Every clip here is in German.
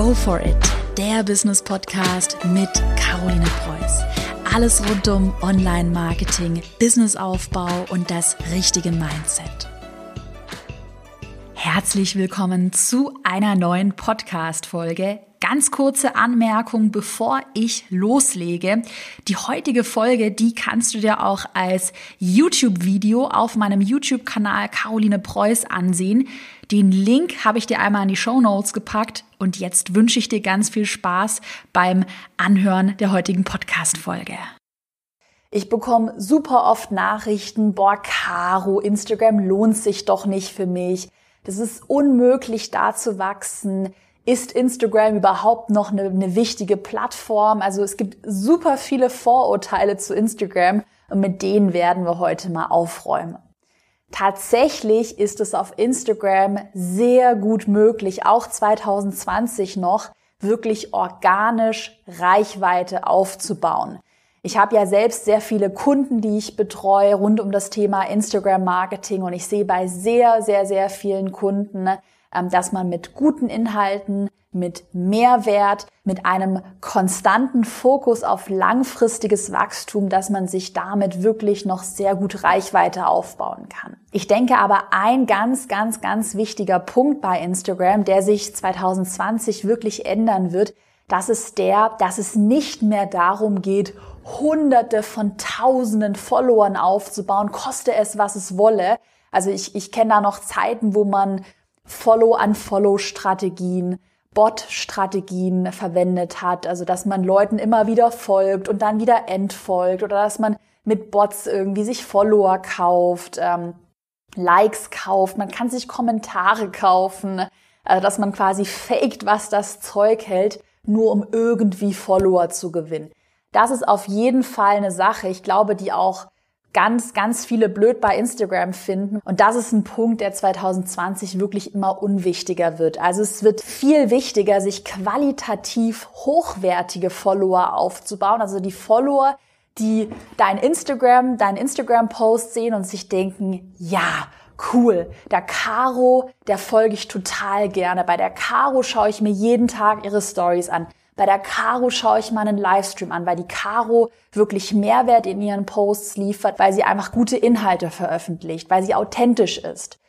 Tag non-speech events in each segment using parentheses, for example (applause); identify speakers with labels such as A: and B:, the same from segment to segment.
A: Go for it, der Business Podcast mit Caroline Preuß. Alles rund um Online-Marketing, Businessaufbau und das richtige Mindset. Herzlich willkommen zu einer neuen Podcast-Folge Ganz kurze Anmerkung, bevor ich loslege. Die heutige Folge, die kannst du dir auch als YouTube-Video auf meinem YouTube-Kanal Caroline Preuß ansehen. Den Link habe ich dir einmal in die Show Notes gepackt und jetzt wünsche ich dir ganz viel Spaß beim Anhören der heutigen Podcast-Folge. Ich bekomme super oft Nachrichten, boah, Caro, Instagram lohnt sich doch nicht für mich. Das ist unmöglich, da zu wachsen ist Instagram überhaupt noch eine, eine wichtige Plattform? Also es gibt super viele Vorurteile zu Instagram und mit denen werden wir heute mal aufräumen. Tatsächlich ist es auf Instagram sehr gut möglich, auch 2020 noch, wirklich organisch Reichweite aufzubauen. Ich habe ja selbst sehr viele Kunden, die ich betreue rund um das Thema Instagram Marketing und ich sehe bei sehr, sehr, sehr vielen Kunden, ähm, dass man mit guten Inhalten, mit Mehrwert, mit einem konstanten Fokus auf langfristiges Wachstum, dass man sich damit wirklich noch sehr gut Reichweite aufbauen kann. Ich denke aber ein ganz, ganz, ganz wichtiger Punkt bei Instagram, der sich 2020 wirklich ändern wird, das ist der, dass es nicht mehr darum geht, hunderte von tausenden Followern aufzubauen, koste es, was es wolle. Also ich, ich kenne da noch Zeiten, wo man Follow-on-Follow-Strategien, Bot-Strategien verwendet hat, also dass man Leuten immer wieder folgt und dann wieder entfolgt oder dass man mit Bots irgendwie sich Follower kauft, ähm, Likes kauft, man kann sich Kommentare kaufen, also dass man quasi faked, was das Zeug hält, nur um irgendwie Follower zu gewinnen. Das ist auf jeden Fall eine Sache, ich glaube, die auch ganz, ganz viele blöd bei Instagram finden. Und das ist ein Punkt, der 2020 wirklich immer unwichtiger wird. Also es wird viel wichtiger, sich qualitativ hochwertige Follower aufzubauen. Also die Follower, die dein Instagram, dein Instagram-Post sehen und sich denken, ja, cool. Der Caro, der folge ich total gerne. Bei der Caro schaue ich mir jeden Tag ihre Stories an. Bei der Caro schaue ich mal einen Livestream an, weil die Caro wirklich Mehrwert in ihren Posts liefert, weil sie einfach gute Inhalte veröffentlicht, weil sie authentisch ist.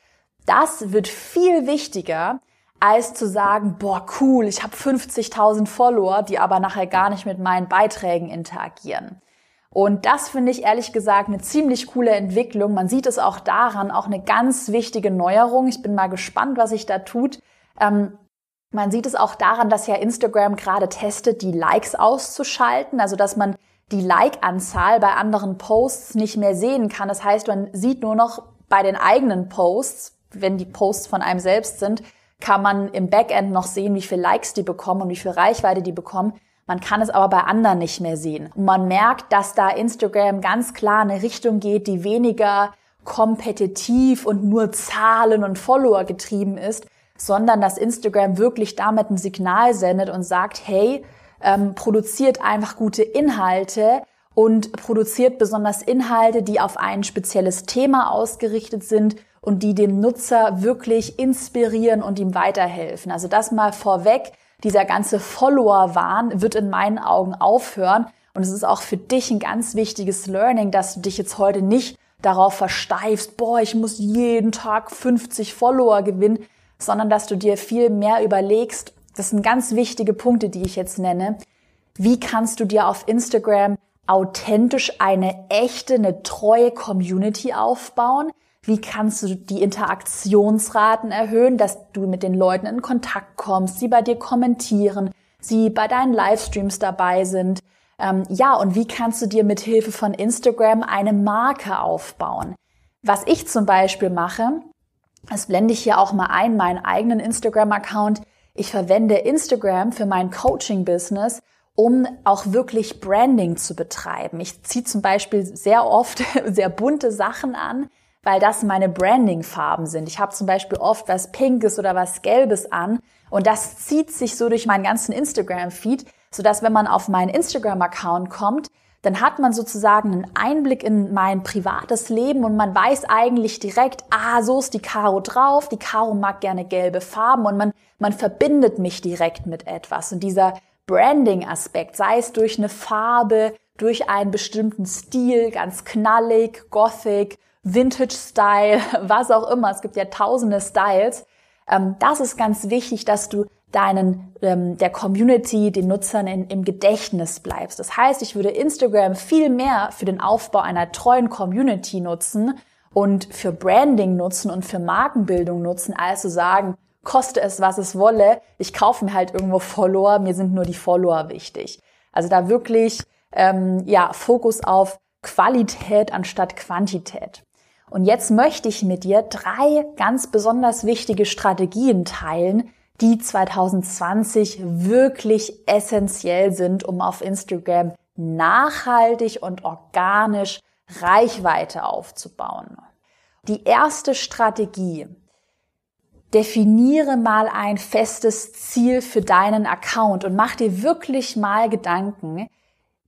A: Das wird viel wichtiger, als zu sagen, boah, cool, ich habe 50.000 Follower, die aber nachher gar nicht mit meinen Beiträgen interagieren. Und das finde ich ehrlich gesagt eine ziemlich coole Entwicklung. Man sieht es auch daran, auch eine ganz wichtige Neuerung. Ich bin mal gespannt, was sich da tut. Ähm, man sieht es auch daran, dass ja Instagram gerade testet, die Likes auszuschalten, also dass man die Like-Anzahl bei anderen Posts nicht mehr sehen kann. Das heißt, man sieht nur noch bei den eigenen Posts, wenn die Posts von einem selbst sind, kann man im Backend noch sehen, wie viele Likes die bekommen und wie viel Reichweite die bekommen. Man kann es aber bei anderen nicht mehr sehen. Und man merkt, dass da Instagram ganz klar eine Richtung geht, die weniger kompetitiv und nur Zahlen und Follower getrieben ist, sondern dass Instagram wirklich damit ein Signal sendet und sagt, hey, ähm, produziert einfach gute Inhalte und produziert besonders Inhalte, die auf ein spezielles Thema ausgerichtet sind und die dem Nutzer wirklich inspirieren und ihm weiterhelfen. Also das mal vorweg, dieser ganze Follower-Wahn wird in meinen Augen aufhören. Und es ist auch für dich ein ganz wichtiges Learning, dass du dich jetzt heute nicht darauf versteifst, boah, ich muss jeden Tag 50 Follower gewinnen, sondern dass du dir viel mehr überlegst, das sind ganz wichtige Punkte, die ich jetzt nenne, wie kannst du dir auf Instagram authentisch eine echte, eine treue Community aufbauen? Wie kannst du die Interaktionsraten erhöhen, dass du mit den Leuten in Kontakt kommst, sie bei dir kommentieren, sie bei deinen Livestreams dabei sind? Ähm, ja, und wie kannst du dir mit Hilfe von Instagram eine Marke aufbauen? Was ich zum Beispiel mache, das blende ich hier auch mal ein, meinen eigenen Instagram-Account. Ich verwende Instagram für mein Coaching-Business, um auch wirklich Branding zu betreiben. Ich ziehe zum Beispiel sehr oft (laughs) sehr bunte Sachen an, weil das meine Branding-Farben sind. Ich habe zum Beispiel oft was Pinkes oder was Gelbes an und das zieht sich so durch meinen ganzen Instagram-Feed, sodass wenn man auf meinen Instagram-Account kommt, dann hat man sozusagen einen Einblick in mein privates Leben und man weiß eigentlich direkt, ah, so ist die Caro drauf, die Caro mag gerne gelbe Farben und man, man verbindet mich direkt mit etwas. Und dieser Branding-Aspekt, sei es durch eine Farbe, durch einen bestimmten Stil, ganz knallig, gothic, Vintage-Style, (laughs) was auch immer, es gibt ja tausende Styles, ähm, das ist ganz wichtig, dass du deinen, ähm, der Community, den Nutzern in, im Gedächtnis bleibst. Das heißt, ich würde Instagram viel mehr für den Aufbau einer treuen Community nutzen und für Branding nutzen und für Markenbildung nutzen, als zu sagen, koste es, was es wolle, ich kaufe mir halt irgendwo Follower, mir sind nur die Follower wichtig. Also da wirklich ähm, ja Fokus auf Qualität anstatt Quantität. Und jetzt möchte ich mit dir drei ganz besonders wichtige Strategien teilen, die 2020 wirklich essentiell sind, um auf Instagram nachhaltig und organisch Reichweite aufzubauen. Die erste Strategie. Definiere mal ein festes Ziel für deinen Account und mach dir wirklich mal Gedanken.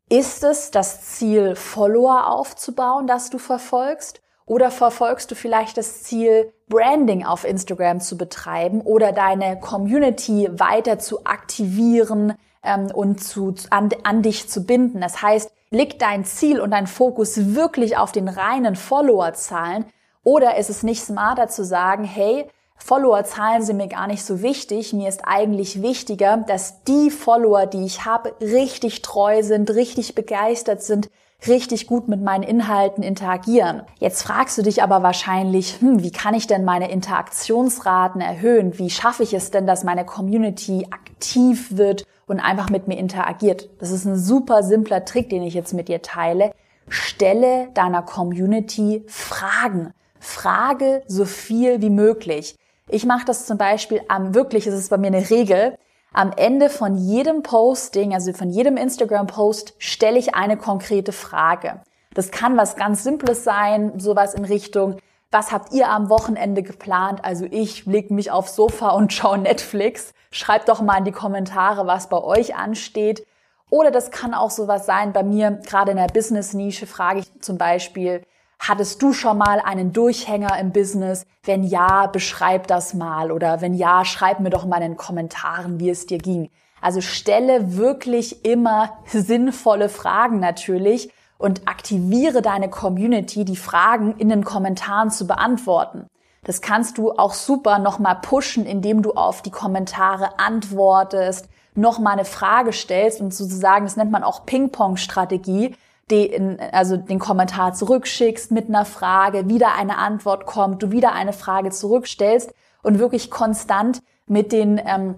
A: Ist es das Ziel, Follower aufzubauen, das du verfolgst? Oder verfolgst du vielleicht das Ziel, Branding auf Instagram zu betreiben oder deine Community weiter zu aktivieren ähm, und zu, an, an dich zu binden? Das heißt, liegt dein Ziel und dein Fokus wirklich auf den reinen Followerzahlen oder ist es nicht smarter zu sagen, hey, Followerzahlen sind mir gar nicht so wichtig. Mir ist eigentlich wichtiger, dass die Follower, die ich habe, richtig treu sind, richtig begeistert sind, richtig gut mit meinen Inhalten interagieren. Jetzt fragst du dich aber wahrscheinlich, hm, wie kann ich denn meine Interaktionsraten erhöhen? Wie schaffe ich es denn, dass meine Community aktiv wird und einfach mit mir interagiert? Das ist ein super simpler Trick, den ich jetzt mit dir teile. Stelle deiner Community Fragen. Frage so viel wie möglich. Ich mache das zum Beispiel am wirklich, ist es bei mir eine Regel, am Ende von jedem Posting, also von jedem Instagram-Post, stelle ich eine konkrete Frage. Das kann was ganz Simples sein, sowas in Richtung, was habt ihr am Wochenende geplant? Also ich leg mich aufs Sofa und (laughs) schaue Netflix. Schreibt doch mal in die Kommentare, was bei euch ansteht. Oder das kann auch sowas sein. Bei mir, gerade in der Business-Nische, frage ich zum Beispiel, Hattest du schon mal einen Durchhänger im Business? Wenn ja, beschreib das mal oder wenn ja, schreib mir doch mal in den Kommentaren, wie es dir ging. Also stelle wirklich immer sinnvolle Fragen natürlich und aktiviere deine Community, die Fragen in den Kommentaren zu beantworten. Das kannst du auch super nochmal pushen, indem du auf die Kommentare antwortest, nochmal eine Frage stellst und sozusagen, das nennt man auch Ping-Pong-Strategie, den, also den Kommentar zurückschickst mit einer Frage, wieder eine Antwort kommt, du wieder eine Frage zurückstellst und wirklich konstant mit den ähm,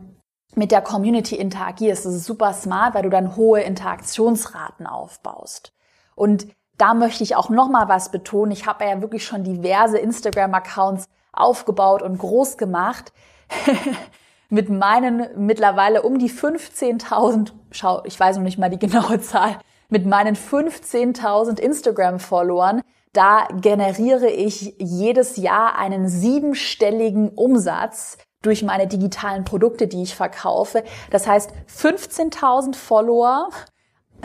A: mit der Community interagierst. Das ist super smart, weil du dann hohe Interaktionsraten aufbaust. Und da möchte ich auch noch mal was betonen. Ich habe ja wirklich schon diverse Instagram-Accounts aufgebaut und groß gemacht. (laughs) mit meinen mittlerweile um die 15.000, schau, ich weiß noch nicht mal die genaue (laughs) Zahl, mit meinen 15.000 Instagram-Followern, da generiere ich jedes Jahr einen siebenstelligen Umsatz durch meine digitalen Produkte, die ich verkaufe. Das heißt, 15.000 Follower,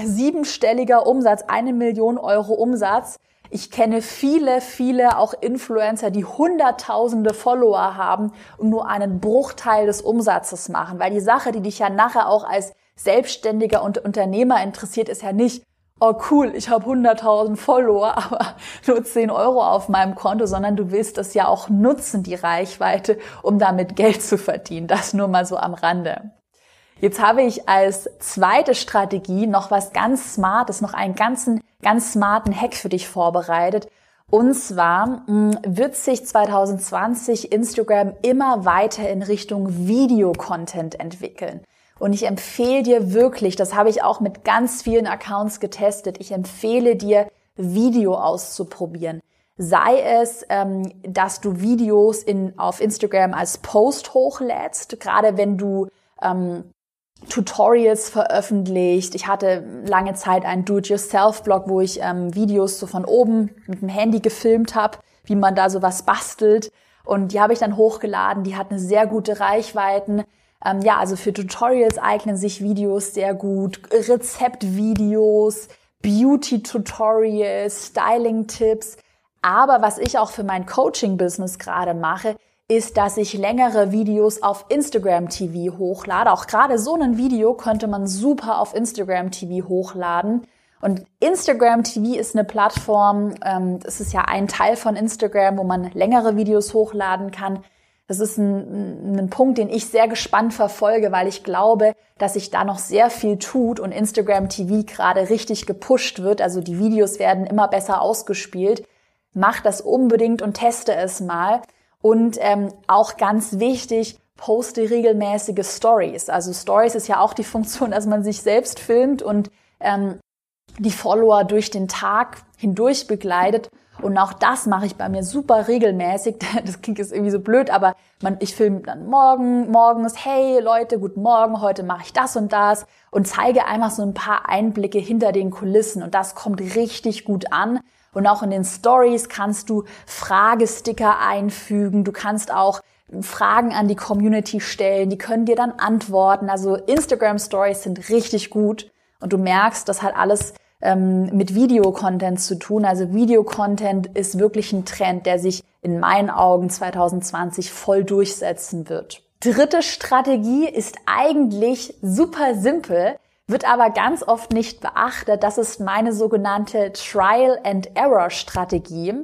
A: siebenstelliger Umsatz, eine Million Euro Umsatz. Ich kenne viele, viele auch Influencer, die hunderttausende Follower haben und nur einen Bruchteil des Umsatzes machen, weil die Sache, die dich ja nachher auch als Selbstständiger und Unternehmer interessiert, ist ja nicht, oh cool, ich habe 100.000 Follower, (laughs) aber nur 10 Euro auf meinem Konto, sondern du willst das ja auch nutzen, die Reichweite, um damit Geld zu verdienen. Das nur mal so am Rande. Jetzt habe ich als zweite Strategie noch was ganz Smartes, noch einen ganzen, ganz smarten Hack für dich vorbereitet. Und zwar mh, wird sich 2020 Instagram immer weiter in Richtung Videocontent entwickeln. Und ich empfehle dir wirklich, das habe ich auch mit ganz vielen Accounts getestet, ich empfehle dir, Video auszuprobieren. Sei es, ähm, dass du Videos in, auf Instagram als Post hochlädst, gerade wenn du ähm, Tutorials veröffentlicht. Ich hatte lange Zeit einen Do-it-yourself-Blog, wo ich ähm, Videos so von oben mit dem Handy gefilmt habe, wie man da sowas bastelt. Und die habe ich dann hochgeladen. Die hatten sehr gute Reichweiten. Ähm, ja, also für Tutorials eignen sich Videos sehr gut, Rezeptvideos, Beauty-Tutorials, Styling-Tipps. Aber was ich auch für mein Coaching-Business gerade mache, ist, dass ich längere Videos auf Instagram TV hochlade. Auch gerade so ein Video könnte man super auf Instagram TV hochladen. Und Instagram TV ist eine Plattform, ähm, ist ja ein Teil von Instagram, wo man längere Videos hochladen kann. Das ist ein, ein Punkt, den ich sehr gespannt verfolge, weil ich glaube, dass sich da noch sehr viel tut und Instagram TV gerade richtig gepusht wird. Also die Videos werden immer besser ausgespielt. Mach das unbedingt und teste es mal. Und ähm, auch ganz wichtig, poste regelmäßige Stories. Also Stories ist ja auch die Funktion, dass man sich selbst filmt und ähm, die Follower durch den Tag hindurch begleitet. Und auch das mache ich bei mir super regelmäßig. (laughs) Das klingt jetzt irgendwie so blöd, aber man, ich filme dann morgen, morgens, hey Leute, guten Morgen, heute mache ich das und das und zeige einfach so ein paar Einblicke hinter den Kulissen. Und das kommt richtig gut an. Und auch in den Stories kannst du Fragesticker einfügen. Du kannst auch Fragen an die Community stellen. Die können dir dann antworten. Also Instagram Stories sind richtig gut. Und du merkst, das hat alles ähm, mit Videocontent zu tun. Also Videocontent ist wirklich ein Trend, der sich in meinen Augen 2020 voll durchsetzen wird. Dritte Strategie ist eigentlich super simpel wird aber ganz oft nicht beachtet. Das ist meine sogenannte Trial and Error Strategie.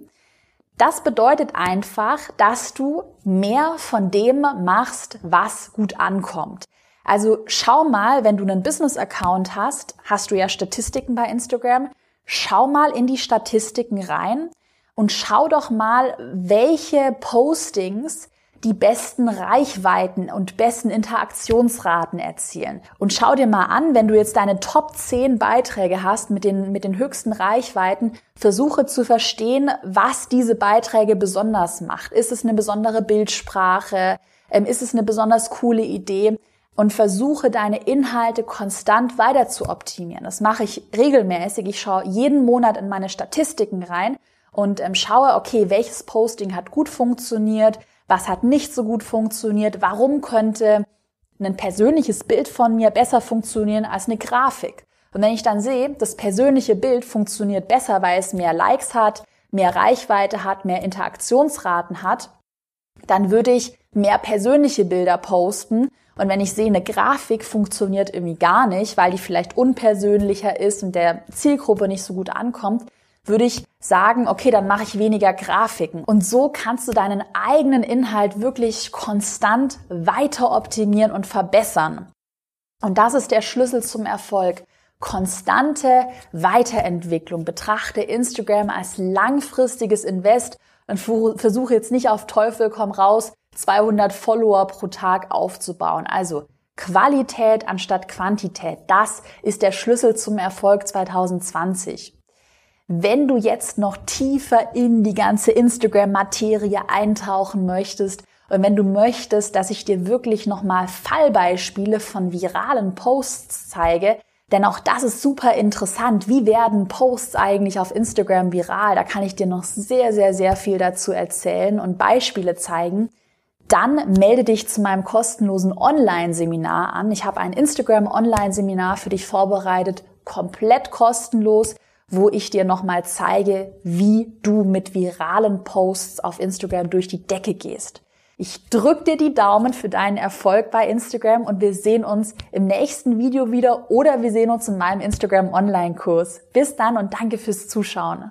A: Das bedeutet einfach, dass du mehr von dem machst, was gut ankommt. Also schau mal, wenn du einen Business-Account hast, hast du ja Statistiken bei Instagram. Schau mal in die Statistiken rein und schau doch mal, welche Postings die besten Reichweiten und besten Interaktionsraten erzielen. Und schau dir mal an, wenn du jetzt deine Top 10 Beiträge hast mit den, mit den höchsten Reichweiten, versuche zu verstehen, was diese Beiträge besonders macht. Ist es eine besondere Bildsprache? Ähm, ist es eine besonders coole Idee? Und versuche deine Inhalte konstant weiter zu optimieren. Das mache ich regelmäßig. Ich schaue jeden Monat in meine Statistiken rein und ähm, schaue, okay, welches Posting hat gut funktioniert, was hat nicht so gut funktioniert, warum könnte ein persönliches Bild von mir besser funktionieren als eine Grafik. Und wenn ich dann sehe, das persönliche Bild funktioniert besser, weil es mehr Likes hat, mehr Reichweite hat, mehr Interaktionsraten hat, dann würde ich mehr persönliche Bilder posten. Und wenn ich sehe, eine Grafik funktioniert irgendwie gar nicht, weil die vielleicht unpersönlicher ist und der Zielgruppe nicht so gut ankommt, würde ich sagen, okay, dann mache ich weniger Grafiken. Und so kannst du deinen eigenen Inhalt wirklich konstant weiter optimieren und verbessern. Und das ist der Schlüssel zum Erfolg. Konstante Weiterentwicklung. Betrachte Instagram als langfristiges Invest und versuche jetzt nicht auf Teufel komm raus 200 Follower pro Tag aufzubauen. Also Qualität anstatt Quantität. Das ist der Schlüssel zum Erfolg 2020. Wenn du jetzt noch tiefer in die ganze Instagram-Materie eintauchen möchtest und wenn du möchtest, dass ich dir wirklich nochmal Fallbeispiele von viralen Posts zeige, denn auch das ist super interessant. Wie werden Posts eigentlich auf Instagram viral? Da kann ich dir noch sehr, sehr, sehr viel dazu erzählen und Beispiele zeigen. Dann melde dich zu meinem kostenlosen Online-Seminar an. Ich habe ein Instagram-Online-Seminar für dich vorbereitet, komplett kostenlos wo ich dir nochmal zeige, wie du mit viralen Posts auf Instagram durch die Decke gehst. Ich drück dir die Daumen für deinen Erfolg bei Instagram und wir sehen uns im nächsten Video wieder oder wir sehen uns in meinem Instagram Online-Kurs. Bis dann und danke fürs Zuschauen.